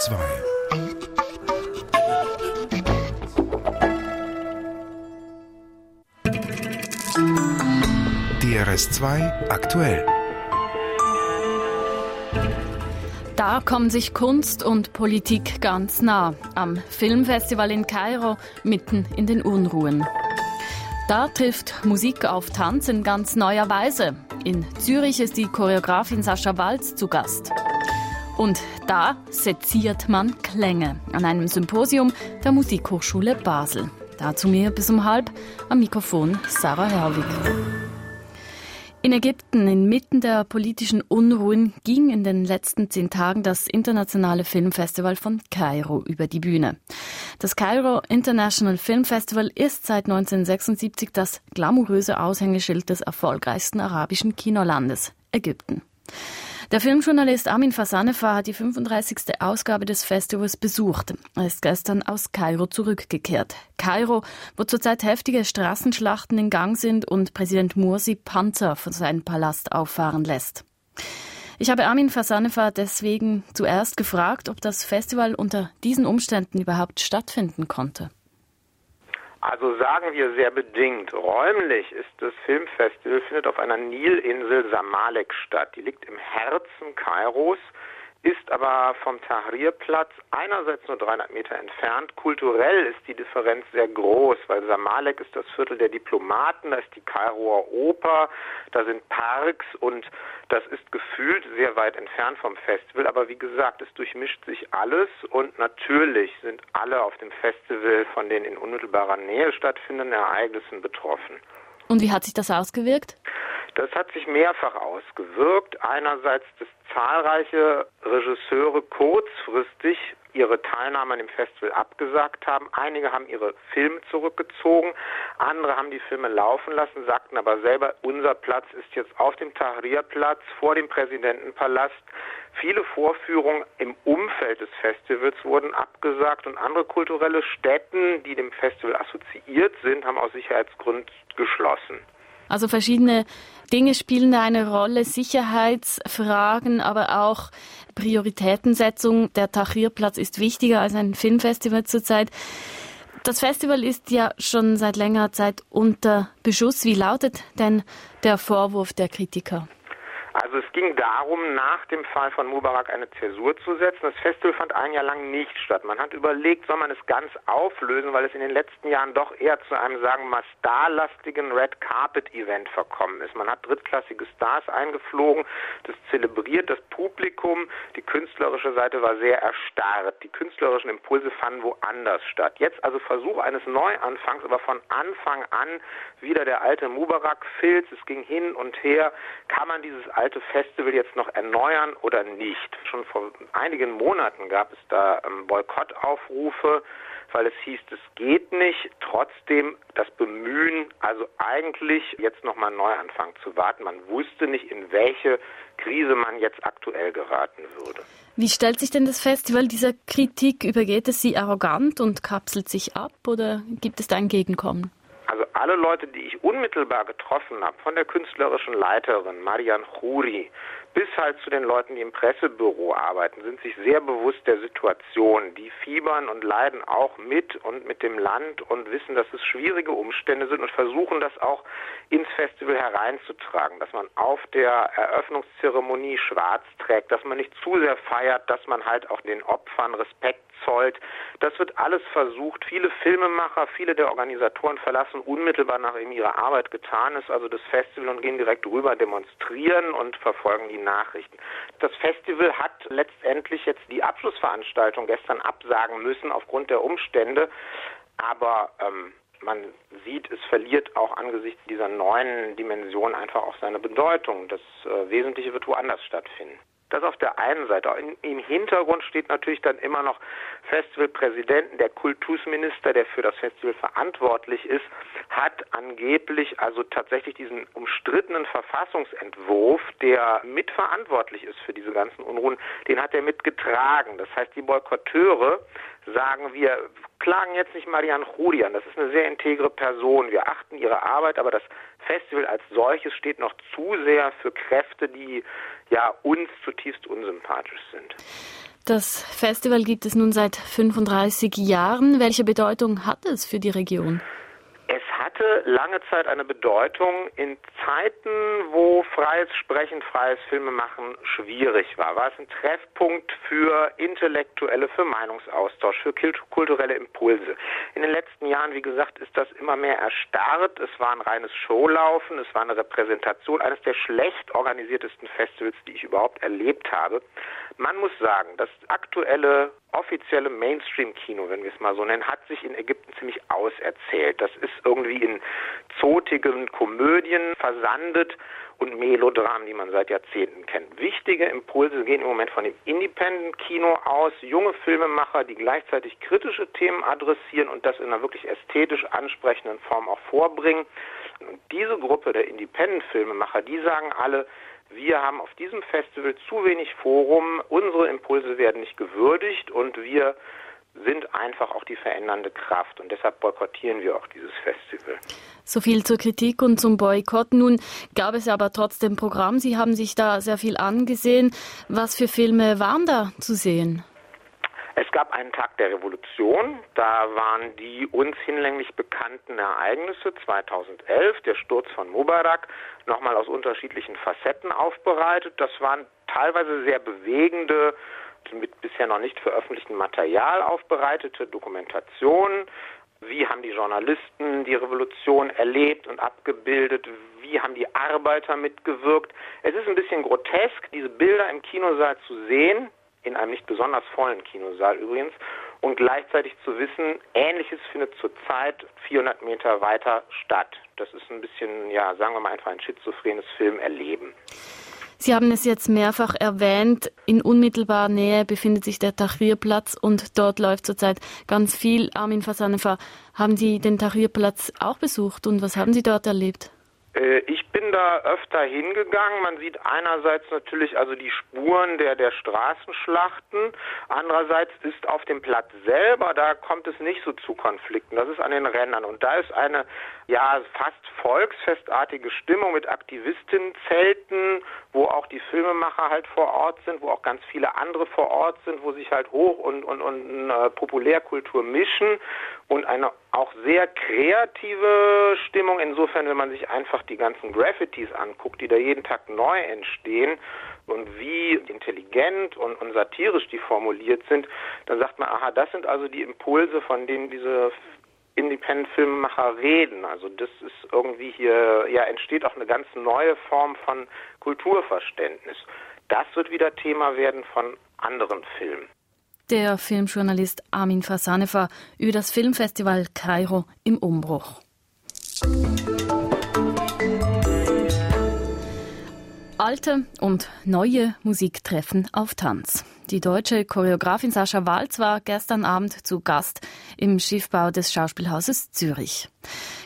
2 DRS2 aktuell. Da kommen sich Kunst und Politik ganz nah. Am Filmfestival in Kairo, mitten in den Unruhen. Da trifft Musik auf Tanz in ganz neuer Weise. In Zürich ist die Choreografin Sascha Walz zu Gast. Und da seziert man Klänge an einem Symposium der Musikhochschule Basel. Dazu mir bis um halb am Mikrofon Sarah Herwig. In Ägypten, inmitten der politischen Unruhen, ging in den letzten zehn Tagen das internationale Filmfestival von Kairo über die Bühne. Das Kairo International Film Festival ist seit 1976 das glamouröse Aushängeschild des erfolgreichsten arabischen Kinolandes, Ägypten. Der Filmjournalist Armin Fasanefa hat die 35. Ausgabe des Festivals besucht. Er ist gestern aus Kairo zurückgekehrt. Kairo, wo zurzeit heftige Straßenschlachten in Gang sind und Präsident Mursi Panzer von seinem Palast auffahren lässt. Ich habe Armin Fasanefa deswegen zuerst gefragt, ob das Festival unter diesen Umständen überhaupt stattfinden konnte. Also sagen wir sehr bedingt. Räumlich ist das Filmfestival findet auf einer Nilinsel Samalek statt. Die liegt im Herzen Kairos ist aber vom Tahrirplatz einerseits nur 300 Meter entfernt. Kulturell ist die Differenz sehr groß, weil Samalek ist das Viertel der Diplomaten, da ist die Kairoer Oper, da sind Parks und das ist gefühlt sehr weit entfernt vom Festival. Aber wie gesagt, es durchmischt sich alles und natürlich sind alle auf dem Festival von den in unmittelbarer Nähe stattfindenden Ereignissen betroffen. Und wie hat sich das ausgewirkt? Das hat sich mehrfach ausgewirkt. Einerseits, dass zahlreiche Regisseure kurzfristig ihre Teilnahme an dem Festival abgesagt haben. Einige haben ihre Filme zurückgezogen, andere haben die Filme laufen lassen, sagten aber selber, unser Platz ist jetzt auf dem Tahrirplatz vor dem Präsidentenpalast. Viele Vorführungen im Umfeld des Festivals wurden abgesagt und andere kulturelle Stätten, die dem Festival assoziiert sind, haben aus Sicherheitsgründen geschlossen. Also verschiedene Dinge spielen eine Rolle, Sicherheitsfragen, aber auch Prioritätensetzung. Der Tahrirplatz ist wichtiger als ein Filmfestival zurzeit. Das Festival ist ja schon seit längerer Zeit unter Beschuss. Wie lautet denn der Vorwurf der Kritiker? Also es ging darum, nach dem Fall von Mubarak eine Zäsur zu setzen. Das Festival fand ein Jahr lang nicht statt. Man hat überlegt, soll man es ganz auflösen, weil es in den letzten Jahren doch eher zu einem, sagen wir mal, starlastigen Red Carpet Event verkommen ist. Man hat drittklassige Stars eingeflogen, das zelebriert das Publikum. Die künstlerische Seite war sehr erstarrt. Die künstlerischen Impulse fanden woanders statt. Jetzt also Versuch eines Neuanfangs, aber von Anfang an wieder der alte Mubarak-Filz. Es ging hin und her. Kann man dieses alte Festival jetzt noch erneuern oder nicht? Schon vor einigen Monaten gab es da ähm, Boykottaufrufe, weil es hieß, es geht nicht. Trotzdem das Bemühen, also eigentlich jetzt nochmal einen Neuanfang zu warten. Man wusste nicht, in welche Krise man jetzt aktuell geraten würde. Wie stellt sich denn das Festival dieser Kritik? Übergeht es sie arrogant und kapselt sich ab oder gibt es da ein Gegenkommen? Also alle Leute, die ich unmittelbar getroffen habe, von der künstlerischen Leiterin Marian Khoury bis halt zu den Leuten, die im Pressebüro arbeiten, sind sich sehr bewusst der Situation. Die fiebern und leiden auch mit und mit dem Land und wissen, dass es schwierige Umstände sind und versuchen das auch ins Festival hereinzutragen, dass man auf der Eröffnungszeremonie schwarz trägt, dass man nicht zu sehr feiert, dass man halt auch den Opfern Respekt zollt. Das wird alles versucht. Viele Filmemacher, viele der Organisatoren verlassen unmittelbar nachdem ihre Arbeit getan ist, also das Festival und gehen direkt rüber demonstrieren und verfolgen die Nachrichten. Das Festival hat letztendlich jetzt die Abschlussveranstaltung gestern absagen müssen aufgrund der Umstände, aber ähm, man sieht, es verliert auch angesichts dieser neuen Dimension einfach auch seine Bedeutung. Das äh, Wesentliche wird woanders stattfinden. Das auf der einen Seite. Im Hintergrund steht natürlich dann immer noch Festivalpräsidenten, der Kultusminister, der für das Festival verantwortlich ist, hat angeblich also tatsächlich diesen umstrittenen Verfassungsentwurf, der mitverantwortlich ist für diese ganzen Unruhen, den hat er mitgetragen. Das heißt, die Boykotteure sagen, wir klagen jetzt nicht Marianne an. Das ist eine sehr integre Person. Wir achten ihre Arbeit, aber das Festival als solches steht noch zu sehr für Kräfte, die ja uns zutiefst unsympathisch sind. Das Festival gibt es nun seit 35 Jahren. Welche Bedeutung hat es für die Region? Hatte lange Zeit eine Bedeutung in Zeiten, wo freies Sprechen, freies Filmemachen schwierig war. War es ein Treffpunkt für Intellektuelle, für Meinungsaustausch, für kulturelle Impulse. In den letzten Jahren, wie gesagt, ist das immer mehr erstarrt. Es war ein reines Showlaufen, es war eine Repräsentation eines der schlecht organisiertesten Festivals, die ich überhaupt erlebt habe. Man muss sagen, das aktuelle offizielle Mainstream-Kino, wenn wir es mal so nennen, hat sich in Ägypten ziemlich auserzählt. Das ist irgendwie in zotigen Komödien versandet und Melodramen, die man seit Jahrzehnten kennt. Wichtige Impulse gehen im Moment von dem Independent-Kino aus, junge Filmemacher, die gleichzeitig kritische Themen adressieren und das in einer wirklich ästhetisch ansprechenden Form auch vorbringen. Und diese Gruppe der Independent-Filmemacher, die sagen alle, wir haben auf diesem Festival zu wenig Forum, unsere Impulse werden nicht gewürdigt und wir sind einfach auch die verändernde Kraft und deshalb boykottieren wir auch dieses Festival. So viel zur Kritik und zum Boykott. Nun gab es aber trotzdem Programm. Sie haben sich da sehr viel angesehen. Was für Filme waren da zu sehen? Es gab einen Tag der Revolution, da waren die uns hinlänglich bekannten Ereignisse 2011, der Sturz von Mubarak, nochmal aus unterschiedlichen Facetten aufbereitet. Das waren teilweise sehr bewegende, mit bisher noch nicht veröffentlichtem Material aufbereitete Dokumentationen. Wie haben die Journalisten die Revolution erlebt und abgebildet? Wie haben die Arbeiter mitgewirkt? Es ist ein bisschen grotesk, diese Bilder im Kinosaal zu sehen, in einem nicht besonders vollen Kinosaal übrigens, und gleichzeitig zu wissen, Ähnliches findet zurzeit 400 Meter weiter statt. Das ist ein bisschen, ja, sagen wir mal einfach ein schizophrenes Filmerleben. Sie haben es jetzt mehrfach erwähnt. In unmittelbarer Nähe befindet sich der Tahrirplatz und dort läuft zurzeit ganz viel. Armin Fasanefa, haben Sie den Tahrirplatz auch besucht und was haben Sie dort erlebt? Äh, ich bin da öfter hingegangen. Man sieht einerseits natürlich also die Spuren der, der Straßenschlachten. Andererseits ist auf dem Platz selber, da kommt es nicht so zu Konflikten. Das ist an den Rändern. Und da ist eine, ja, fast volksfestartige Stimmung mit Aktivistinnenzelten, wo auch die Filmemacher halt vor Ort sind, wo auch ganz viele andere vor Ort sind, wo sich halt Hoch- und, und, und äh, Populärkultur mischen und eine auch sehr kreative Stimmung. Insofern, wenn man sich einfach die ganzen Graffitis anguckt, die da jeden Tag neu entstehen und wie intelligent und, und satirisch die formuliert sind, dann sagt man, aha, das sind also die Impulse, von denen diese Independent-Filmemacher reden. Also das ist irgendwie hier, ja, entsteht auch eine ganz neue Form von Kulturverständnis. Das wird wieder Thema werden von anderen Filmen. Der Filmjournalist Armin Fasanefa über das Filmfestival Kairo im Umbruch. Alte und neue Musik treffen auf Tanz. Die deutsche Choreografin Sascha Walz war gestern Abend zu Gast im Schiffbau des Schauspielhauses Zürich.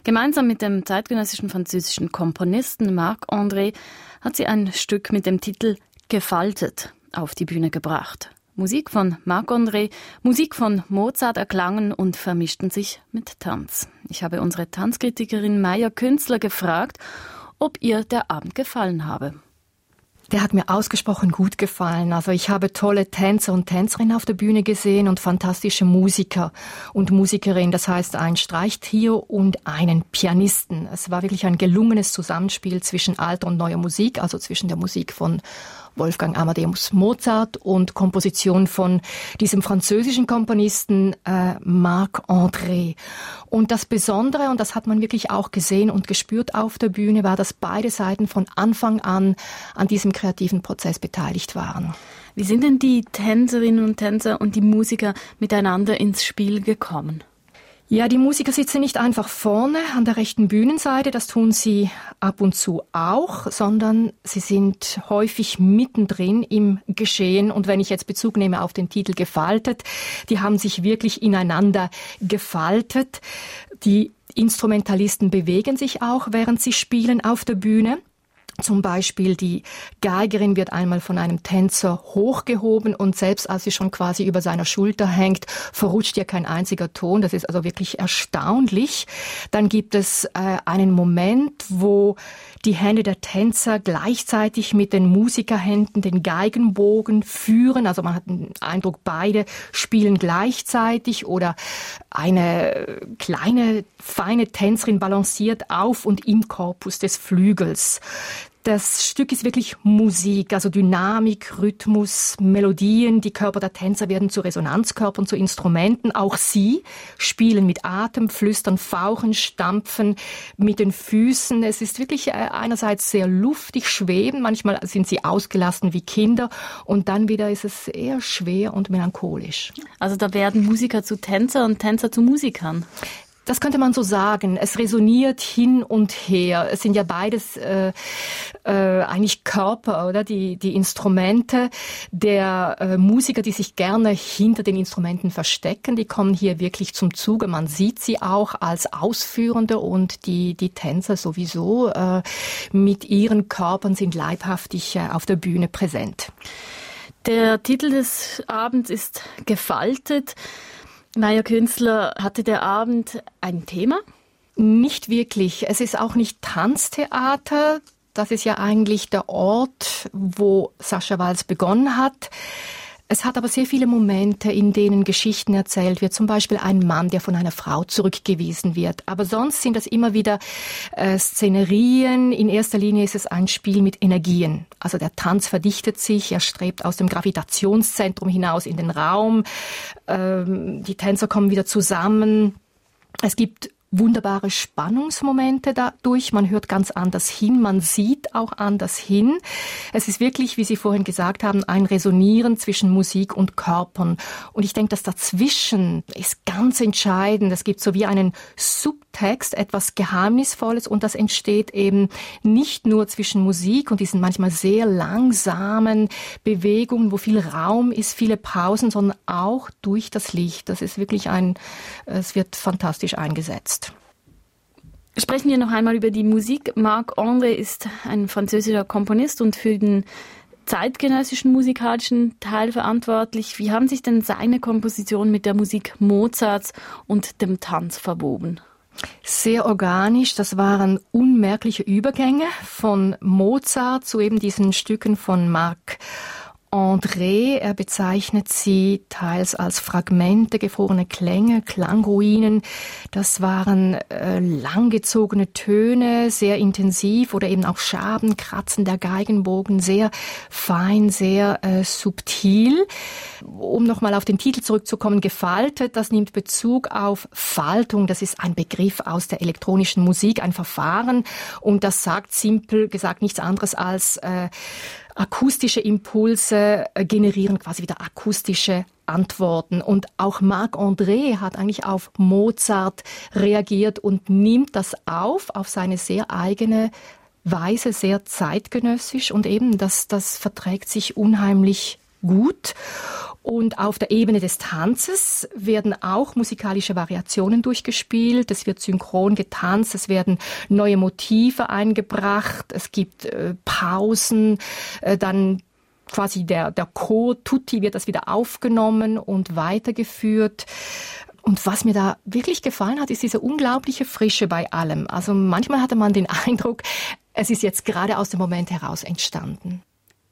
Gemeinsam mit dem zeitgenössischen französischen Komponisten Marc André hat sie ein Stück mit dem Titel Gefaltet auf die Bühne gebracht. Musik von Marc André, Musik von Mozart erklangen und vermischten sich mit Tanz. Ich habe unsere Tanzkritikerin Maya Künstler gefragt, ob ihr der Abend gefallen habe. Der hat mir ausgesprochen gut gefallen. Also ich habe tolle Tänzer und Tänzerinnen auf der Bühne gesehen und fantastische Musiker und Musikerinnen. Das heißt ein Streichtrio und einen Pianisten. Es war wirklich ein gelungenes Zusammenspiel zwischen alter und neuer Musik, also zwischen der Musik von Wolfgang Amadeus Mozart und Komposition von diesem französischen Komponisten äh, Marc André. Und das Besondere, und das hat man wirklich auch gesehen und gespürt auf der Bühne, war, dass beide Seiten von Anfang an an diesem kreativen Prozess beteiligt waren. Wie sind denn die Tänzerinnen und Tänzer und die Musiker miteinander ins Spiel gekommen? Ja, die Musiker sitzen nicht einfach vorne an der rechten Bühnenseite, das tun sie ab und zu auch, sondern sie sind häufig mittendrin im Geschehen. Und wenn ich jetzt Bezug nehme auf den Titel Gefaltet, die haben sich wirklich ineinander gefaltet. Die Instrumentalisten bewegen sich auch, während sie spielen auf der Bühne. Zum Beispiel die Geigerin wird einmal von einem Tänzer hochgehoben und selbst als sie schon quasi über seiner Schulter hängt, verrutscht ihr kein einziger Ton. Das ist also wirklich erstaunlich. Dann gibt es äh, einen Moment, wo die Hände der Tänzer gleichzeitig mit den Musikerhänden den Geigenbogen führen. Also man hat den Eindruck, beide spielen gleichzeitig oder eine kleine, feine Tänzerin balanciert auf und im Korpus des Flügels. Das Stück ist wirklich Musik, also Dynamik, Rhythmus, Melodien. Die Körper der Tänzer werden zu Resonanzkörpern, zu Instrumenten. Auch sie spielen mit Atem, flüstern, fauchen, stampfen mit den Füßen. Es ist wirklich äh, einerseits sehr luftig, schweben. Manchmal sind sie ausgelassen wie Kinder. Und dann wieder ist es eher schwer und melancholisch. Also da werden Musiker zu Tänzer und Tänzer zu Musikern. Das könnte man so sagen. Es resoniert hin und her. Es sind ja beides äh, äh, eigentlich Körper, oder? Die, die Instrumente der äh, Musiker, die sich gerne hinter den Instrumenten verstecken, die kommen hier wirklich zum Zuge. Man sieht sie auch als Ausführende und die, die Tänzer sowieso äh, mit ihren Körpern sind leibhaftig äh, auf der Bühne präsent. Der Titel des Abends ist Gefaltet. Maja Künstler, hatte der Abend ein Thema? Nicht wirklich. Es ist auch nicht Tanztheater. Das ist ja eigentlich der Ort, wo Sascha Walz begonnen hat. Es hat aber sehr viele Momente, in denen Geschichten erzählt wird. Zum Beispiel ein Mann, der von einer Frau zurückgewiesen wird. Aber sonst sind das immer wieder äh, Szenerien. In erster Linie ist es ein Spiel mit Energien. Also der Tanz verdichtet sich, er strebt aus dem Gravitationszentrum hinaus in den Raum. Ähm, die Tänzer kommen wieder zusammen. Es gibt wunderbare Spannungsmomente dadurch. Man hört ganz anders hin, man sieht auch anders hin. Es ist wirklich, wie Sie vorhin gesagt haben, ein Resonieren zwischen Musik und Körpern. Und ich denke, das dazwischen ist ganz entscheidend. Es gibt so wie einen Subtext, etwas Geheimnisvolles und das entsteht eben nicht nur zwischen Musik und diesen manchmal sehr langsamen Bewegungen, wo viel Raum ist, viele Pausen, sondern auch durch das Licht. Das ist wirklich ein, es wird fantastisch eingesetzt. Sprechen wir noch einmal über die Musik. Marc André ist ein französischer Komponist und für den zeitgenössischen musikalischen Teil verantwortlich. Wie haben sich denn seine Kompositionen mit der Musik Mozarts und dem Tanz verwoben? Sehr organisch, das waren unmerkliche Übergänge von Mozart zu eben diesen Stücken von Marc André. Er bezeichnet sie teils als Fragmente, gefrorene Klänge, Klangruinen. Das waren äh, langgezogene Töne, sehr intensiv oder eben auch Schaben, Kratzen der Geigenbogen, sehr fein, sehr äh, subtil. Um nochmal auf den Titel zurückzukommen, gefaltet, das nimmt Bezug auf Faltung. Das ist ein Begriff aus der elektronischen Musik, ein Verfahren. Und das sagt simpel gesagt nichts anderes als äh, akustische Impulse äh, generieren quasi wieder akustische Antworten. Und auch Marc André hat eigentlich auf Mozart reagiert und nimmt das auf, auf seine sehr eigene Weise, sehr zeitgenössisch und eben das, das verträgt sich unheimlich gut. Und auf der Ebene des Tanzes werden auch musikalische Variationen durchgespielt. Es wird synchron getanzt, es werden neue Motive eingebracht, es gibt äh, Pausen, äh, dann quasi der, der Chor Tutti wird das wieder aufgenommen und weitergeführt. Und was mir da wirklich gefallen hat, ist diese unglaubliche Frische bei allem. Also manchmal hatte man den Eindruck, es ist jetzt gerade aus dem Moment heraus entstanden.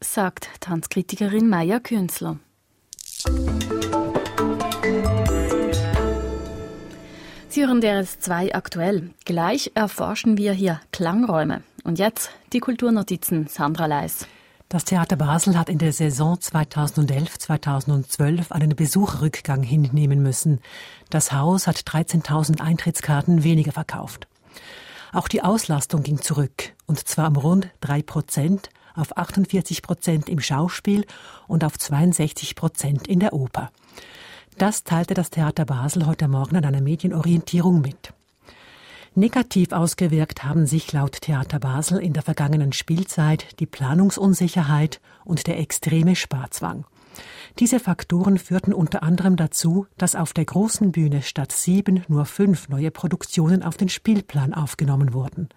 Sagt Tanzkritikerin Maya Künzler. Sie hören DRS2 aktuell. Gleich erforschen wir hier Klangräume. Und jetzt die Kulturnotizen Sandra Leis. Das Theater Basel hat in der Saison 2011-2012 einen Besucherrückgang hinnehmen müssen. Das Haus hat 13.000 Eintrittskarten weniger verkauft. Auch die Auslastung ging zurück, und zwar um rund drei Prozent auf 48 Prozent im Schauspiel und auf 62 Prozent in der Oper. Das teilte das Theater Basel heute Morgen an einer Medienorientierung mit. Negativ ausgewirkt haben sich laut Theater Basel in der vergangenen Spielzeit die Planungsunsicherheit und der extreme Sparzwang. Diese Faktoren führten unter anderem dazu, dass auf der großen Bühne statt sieben nur fünf neue Produktionen auf den Spielplan aufgenommen wurden.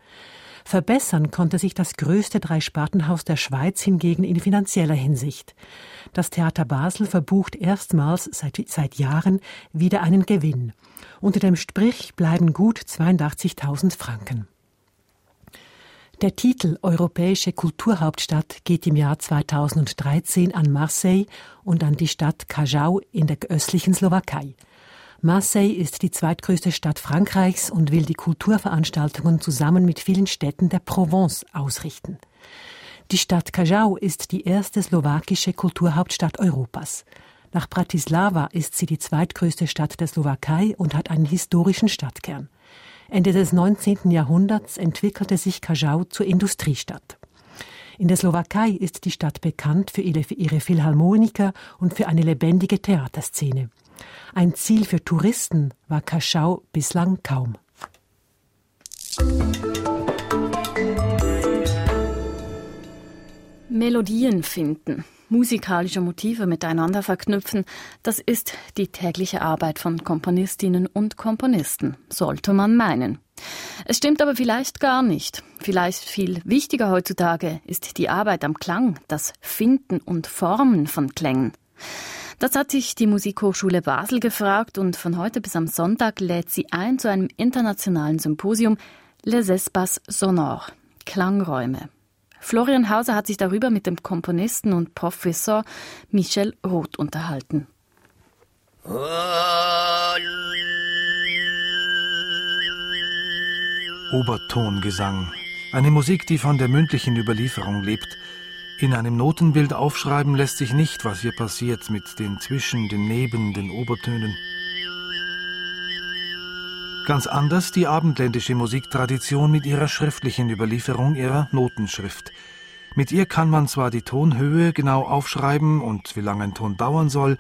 Verbessern konnte sich das größte Dreispartenhaus der Schweiz hingegen in finanzieller Hinsicht. Das Theater Basel verbucht erstmals seit, seit Jahren wieder einen Gewinn. Unter dem Strich bleiben gut 82.000 Franken. Der Titel Europäische Kulturhauptstadt geht im Jahr 2013 an Marseille und an die Stadt Cajau in der östlichen Slowakei. Marseille ist die zweitgrößte Stadt Frankreichs und will die Kulturveranstaltungen zusammen mit vielen Städten der Provence ausrichten. Die Stadt Cajau ist die erste slowakische Kulturhauptstadt Europas. Nach Bratislava ist sie die zweitgrößte Stadt der Slowakei und hat einen historischen Stadtkern. Ende des 19. Jahrhunderts entwickelte sich Cajau zur Industriestadt. In der Slowakei ist die Stadt bekannt für ihre Philharmoniker und für eine lebendige Theaterszene. Ein Ziel für Touristen war Kaschau bislang kaum. Melodien finden, musikalische Motive miteinander verknüpfen, das ist die tägliche Arbeit von Komponistinnen und Komponisten, sollte man meinen. Es stimmt aber vielleicht gar nicht. Vielleicht viel wichtiger heutzutage ist die Arbeit am Klang, das Finden und Formen von Klängen. Das hat sich die Musikhochschule Basel gefragt und von heute bis am Sonntag lädt sie ein zu einem internationalen Symposium Les Espaces Sonores, Klangräume. Florian Hauser hat sich darüber mit dem Komponisten und Professor Michel Roth unterhalten. Obertongesang. Eine Musik, die von der mündlichen Überlieferung lebt, in einem Notenbild aufschreiben lässt sich nicht, was hier passiert mit den Zwischen, den Neben, den Obertönen. Ganz anders die abendländische Musiktradition mit ihrer schriftlichen Überlieferung ihrer Notenschrift. Mit ihr kann man zwar die Tonhöhe genau aufschreiben und wie lange ein Ton dauern soll,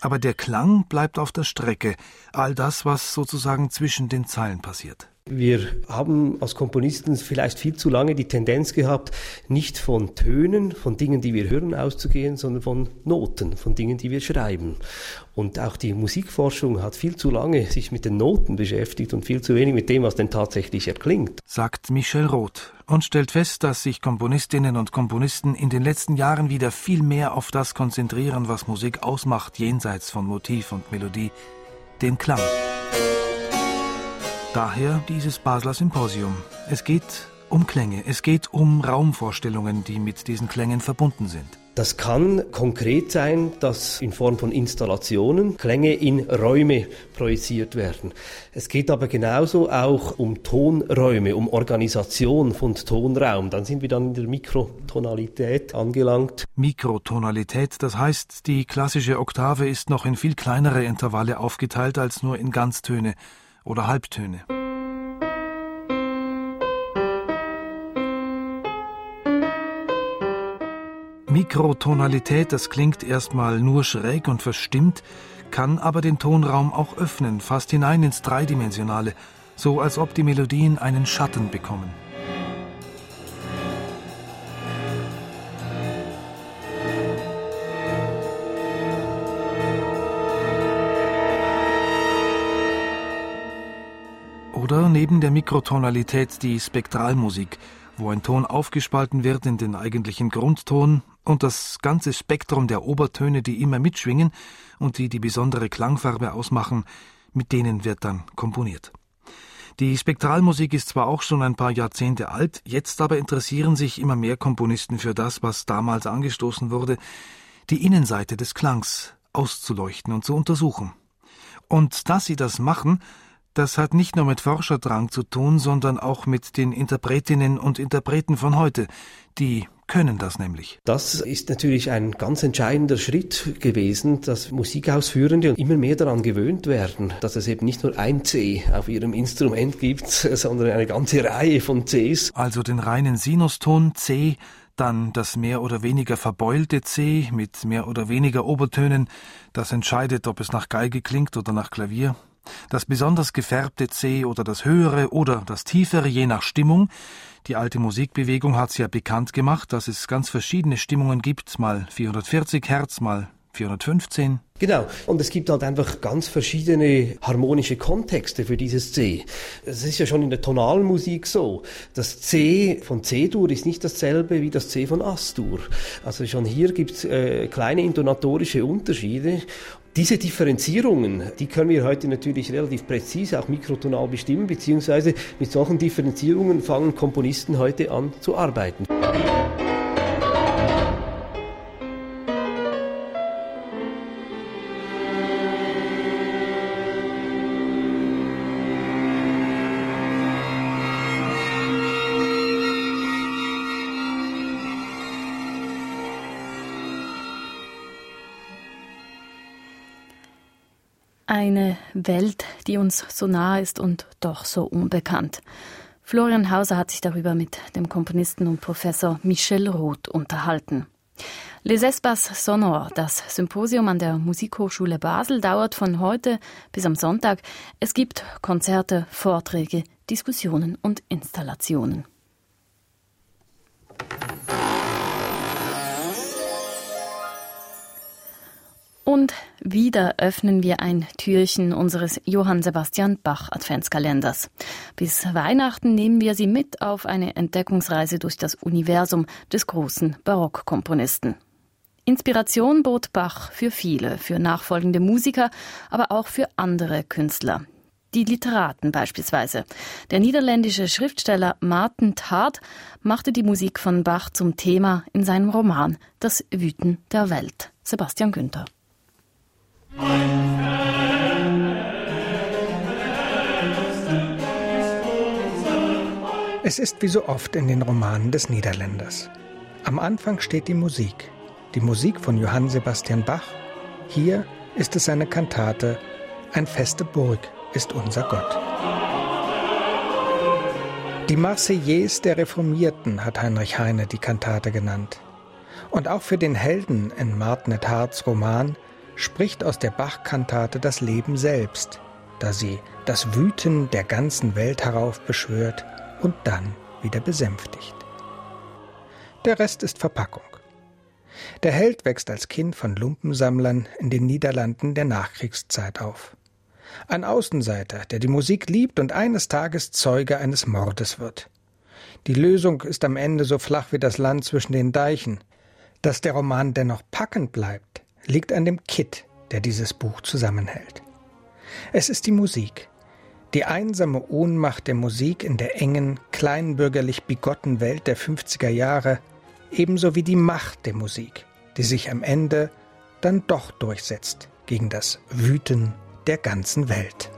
aber der Klang bleibt auf der Strecke, all das, was sozusagen zwischen den Zeilen passiert. Wir haben als Komponisten vielleicht viel zu lange die Tendenz gehabt, nicht von Tönen, von Dingen, die wir hören, auszugehen, sondern von Noten, von Dingen, die wir schreiben. Und auch die Musikforschung hat viel zu lange sich mit den Noten beschäftigt und viel zu wenig mit dem, was denn tatsächlich erklingt. Sagt Michel Roth und stellt fest, dass sich Komponistinnen und Komponisten in den letzten Jahren wieder viel mehr auf das konzentrieren, was Musik ausmacht, jenseits von Motiv und Melodie, den Klang. Daher dieses Basler Symposium. Es geht um Klänge, es geht um Raumvorstellungen, die mit diesen Klängen verbunden sind. Das kann konkret sein, dass in Form von Installationen Klänge in Räume projiziert werden. Es geht aber genauso auch um Tonräume, um Organisation von Tonraum. Dann sind wir dann in der Mikrotonalität angelangt. Mikrotonalität, das heißt, die klassische Oktave ist noch in viel kleinere Intervalle aufgeteilt als nur in Ganztöne oder Halbtöne. Mikrotonalität, das klingt erstmal nur schräg und verstimmt, kann aber den Tonraum auch öffnen, fast hinein ins Dreidimensionale, so als ob die Melodien einen Schatten bekommen. Neben der Mikrotonalität die Spektralmusik, wo ein Ton aufgespalten wird in den eigentlichen Grundton und das ganze Spektrum der Obertöne, die immer mitschwingen und die die besondere Klangfarbe ausmachen, mit denen wird dann komponiert. Die Spektralmusik ist zwar auch schon ein paar Jahrzehnte alt, jetzt aber interessieren sich immer mehr Komponisten für das, was damals angestoßen wurde, die Innenseite des Klangs auszuleuchten und zu untersuchen. Und dass sie das machen, das hat nicht nur mit Forscherdrang zu tun, sondern auch mit den Interpretinnen und Interpreten von heute. Die können das nämlich. Das ist natürlich ein ganz entscheidender Schritt gewesen, dass Musikausführende immer mehr daran gewöhnt werden, dass es eben nicht nur ein C auf ihrem Instrument gibt, sondern eine ganze Reihe von Cs. Also den reinen Sinuston C, dann das mehr oder weniger verbeulte C mit mehr oder weniger Obertönen, das entscheidet, ob es nach Geige klingt oder nach Klavier, das besonders gefärbte C oder das höhere oder das tiefere je nach Stimmung. Die alte Musikbewegung hat's ja bekannt gemacht, dass es ganz verschiedene Stimmungen gibt, mal 440 Hertz, mal 415. Genau. Und es gibt halt einfach ganz verschiedene harmonische Kontexte für dieses C. Es ist ja schon in der tonalen Musik so. Das C von C-Dur ist nicht dasselbe wie das C von As-Dur. Also schon hier gibt es äh, kleine intonatorische Unterschiede. Diese Differenzierungen, die können wir heute natürlich relativ präzise auch mikrotonal bestimmen, beziehungsweise mit solchen Differenzierungen fangen Komponisten heute an zu arbeiten. Eine Welt, die uns so nah ist und doch so unbekannt. Florian Hauser hat sich darüber mit dem Komponisten und Professor Michel Roth unterhalten. Les Espaces Sonores, das Symposium an der Musikhochschule Basel, dauert von heute bis am Sonntag. Es gibt Konzerte, Vorträge, Diskussionen und Installationen. Und wieder öffnen wir ein Türchen unseres Johann Sebastian Bach Adventskalenders. Bis Weihnachten nehmen wir Sie mit auf eine Entdeckungsreise durch das Universum des großen Barockkomponisten. Inspiration bot Bach für viele, für nachfolgende Musiker, aber auch für andere Künstler. Die Literaten beispielsweise. Der niederländische Schriftsteller Martin Tart machte die Musik von Bach zum Thema in seinem Roman Das Wüten der Welt. Sebastian Günther. Es ist wie so oft in den Romanen des Niederländers. Am Anfang steht die Musik, die Musik von Johann Sebastian Bach. Hier ist es seine Kantate Ein feste Burg ist unser Gott. Die Marseillaise der Reformierten hat Heinrich Heine die Kantate genannt. Und auch für den Helden in Martin Harts Roman spricht aus der Bach-Kantate das Leben selbst, da sie das Wüten der ganzen Welt heraufbeschwört und dann wieder besänftigt. Der Rest ist Verpackung. Der Held wächst als Kind von Lumpensammlern in den Niederlanden der Nachkriegszeit auf. Ein Außenseiter, der die Musik liebt und eines Tages Zeuge eines Mordes wird. Die Lösung ist am Ende so flach wie das Land zwischen den Deichen. Dass der Roman dennoch packend bleibt, liegt an dem Kit, der dieses Buch zusammenhält. Es ist die Musik, die einsame Ohnmacht der Musik in der engen, kleinbürgerlich bigotten Welt der 50er Jahre, ebenso wie die Macht der Musik, die sich am Ende dann doch durchsetzt gegen das Wüten der ganzen Welt.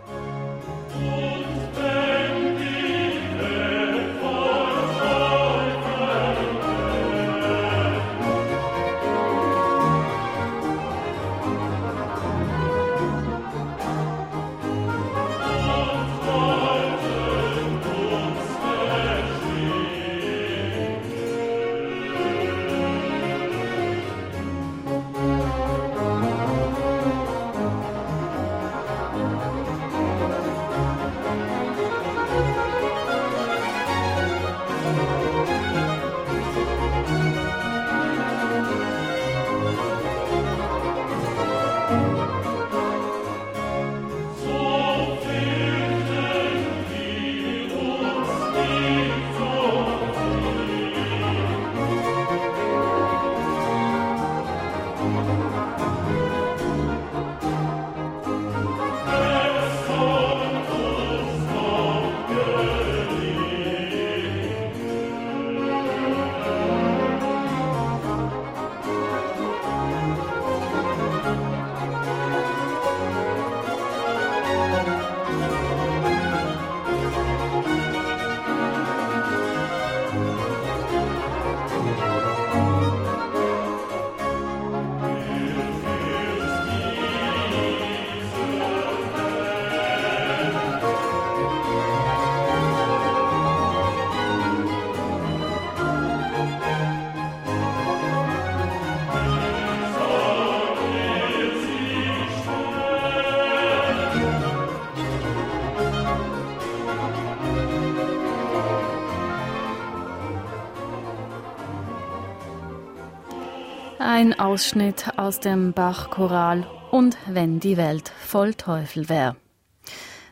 Ein Ausschnitt aus dem Bach-Choral und wenn die Welt voll Teufel wär.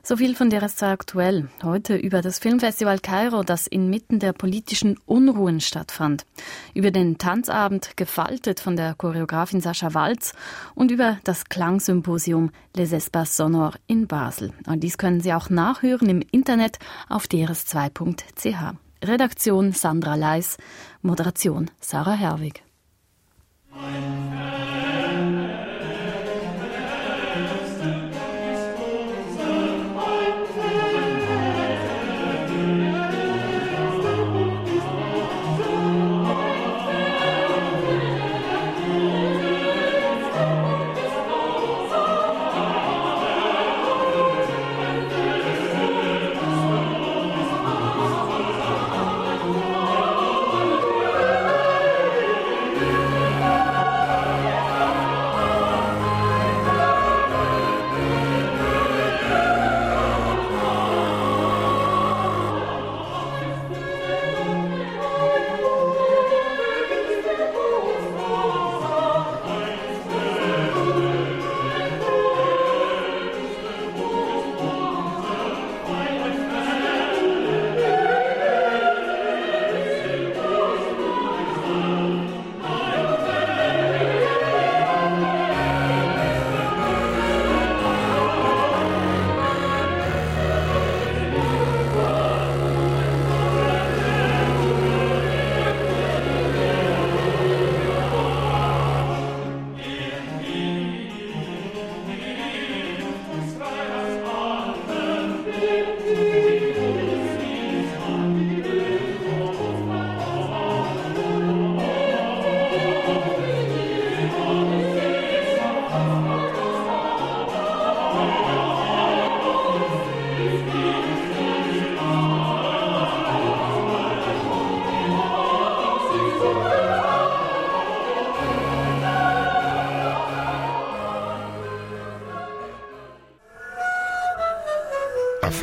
So viel von der ist aktuell. Heute über das Filmfestival Kairo, das inmitten der politischen Unruhen stattfand. Über den Tanzabend gefaltet von der Choreografin Sascha Walz und über das Klangsymposium Les Espaces Sonores in Basel. Und dies können Sie auch nachhören im Internet auf drs2.ch. Redaktion Sandra Leis, Moderation Sarah Herwig. Amen.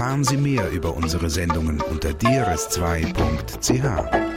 Erfahren Sie mehr über unsere Sendungen unter drs2.ch.